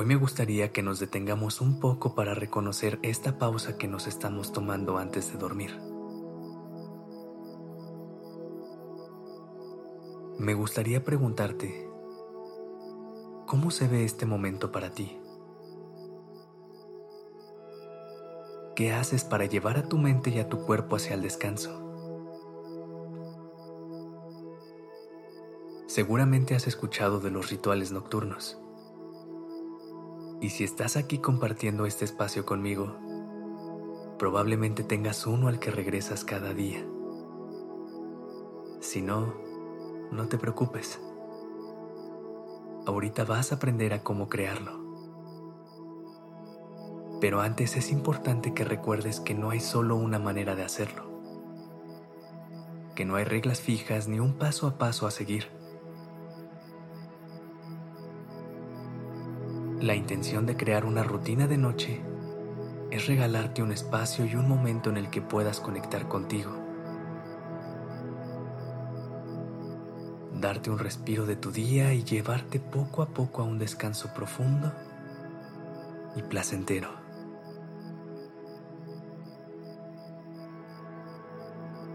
Hoy me gustaría que nos detengamos un poco para reconocer esta pausa que nos estamos tomando antes de dormir. Me gustaría preguntarte, ¿cómo se ve este momento para ti? ¿Qué haces para llevar a tu mente y a tu cuerpo hacia el descanso? Seguramente has escuchado de los rituales nocturnos. Y si estás aquí compartiendo este espacio conmigo, probablemente tengas uno al que regresas cada día. Si no, no te preocupes. Ahorita vas a aprender a cómo crearlo. Pero antes es importante que recuerdes que no hay solo una manera de hacerlo, que no hay reglas fijas ni un paso a paso a seguir. La intención de crear una rutina de noche es regalarte un espacio y un momento en el que puedas conectar contigo, darte un respiro de tu día y llevarte poco a poco a un descanso profundo y placentero.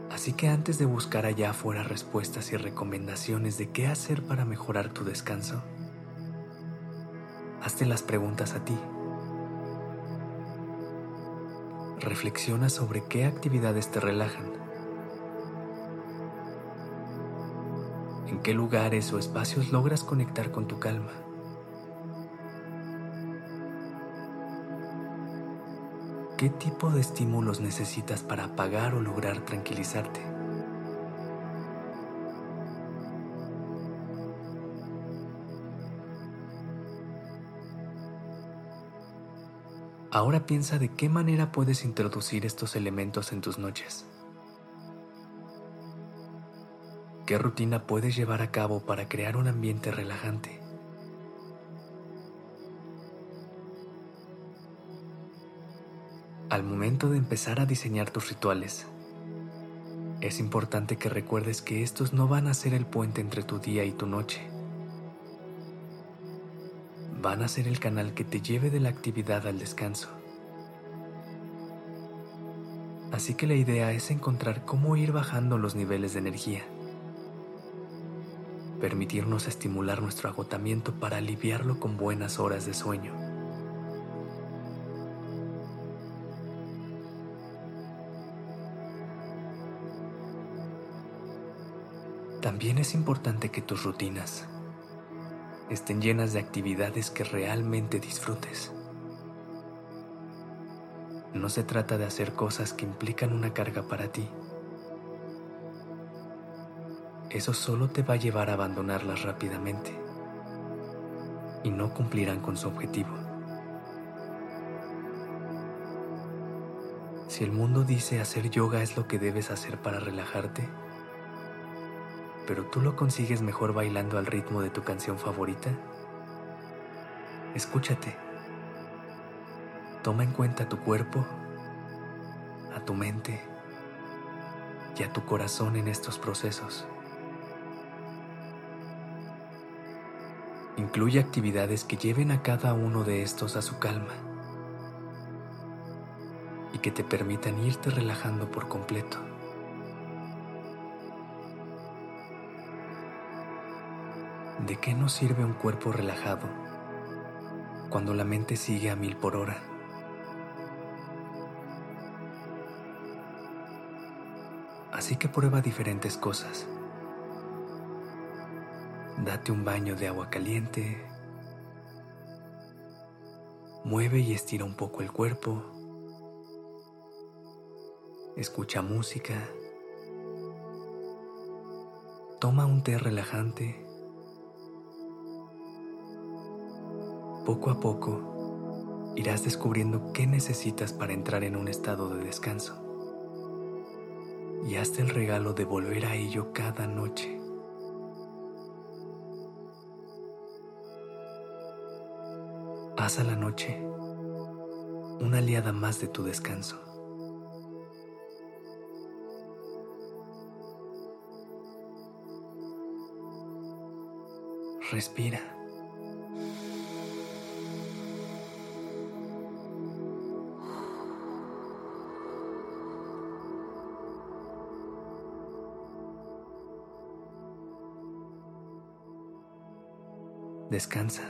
Así que antes de buscar allá afuera respuestas y recomendaciones de qué hacer para mejorar tu descanso, hazte las preguntas a ti. Reflexiona sobre qué actividades te relajan. ¿En qué lugares o espacios logras conectar con tu calma? ¿Qué tipo de estímulos necesitas para apagar o lograr tranquilizarte? Ahora piensa de qué manera puedes introducir estos elementos en tus noches. ¿Qué rutina puedes llevar a cabo para crear un ambiente relajante? Al momento de empezar a diseñar tus rituales, es importante que recuerdes que estos no van a ser el puente entre tu día y tu noche. Van a ser el canal que te lleve de la actividad al descanso. Así que la idea es encontrar cómo ir bajando los niveles de energía. Permitirnos estimular nuestro agotamiento para aliviarlo con buenas horas de sueño. También es importante que tus rutinas estén llenas de actividades que realmente disfrutes. No se trata de hacer cosas que implican una carga para ti. Eso solo te va a llevar a abandonarlas rápidamente y no cumplirán con su objetivo. Si el mundo dice hacer yoga es lo que debes hacer para relajarte, pero tú lo consigues mejor bailando al ritmo de tu canción favorita? Escúchate. Toma en cuenta tu cuerpo, a tu mente y a tu corazón en estos procesos. Incluye actividades que lleven a cada uno de estos a su calma y que te permitan irte relajando por completo. ¿De qué nos sirve un cuerpo relajado cuando la mente sigue a mil por hora? Así que prueba diferentes cosas. Date un baño de agua caliente. Mueve y estira un poco el cuerpo. Escucha música. Toma un té relajante Poco a poco irás descubriendo qué necesitas para entrar en un estado de descanso. Y hazte el regalo de volver a ello cada noche. Haz a la noche una aliada más de tu descanso. Respira. Descansa.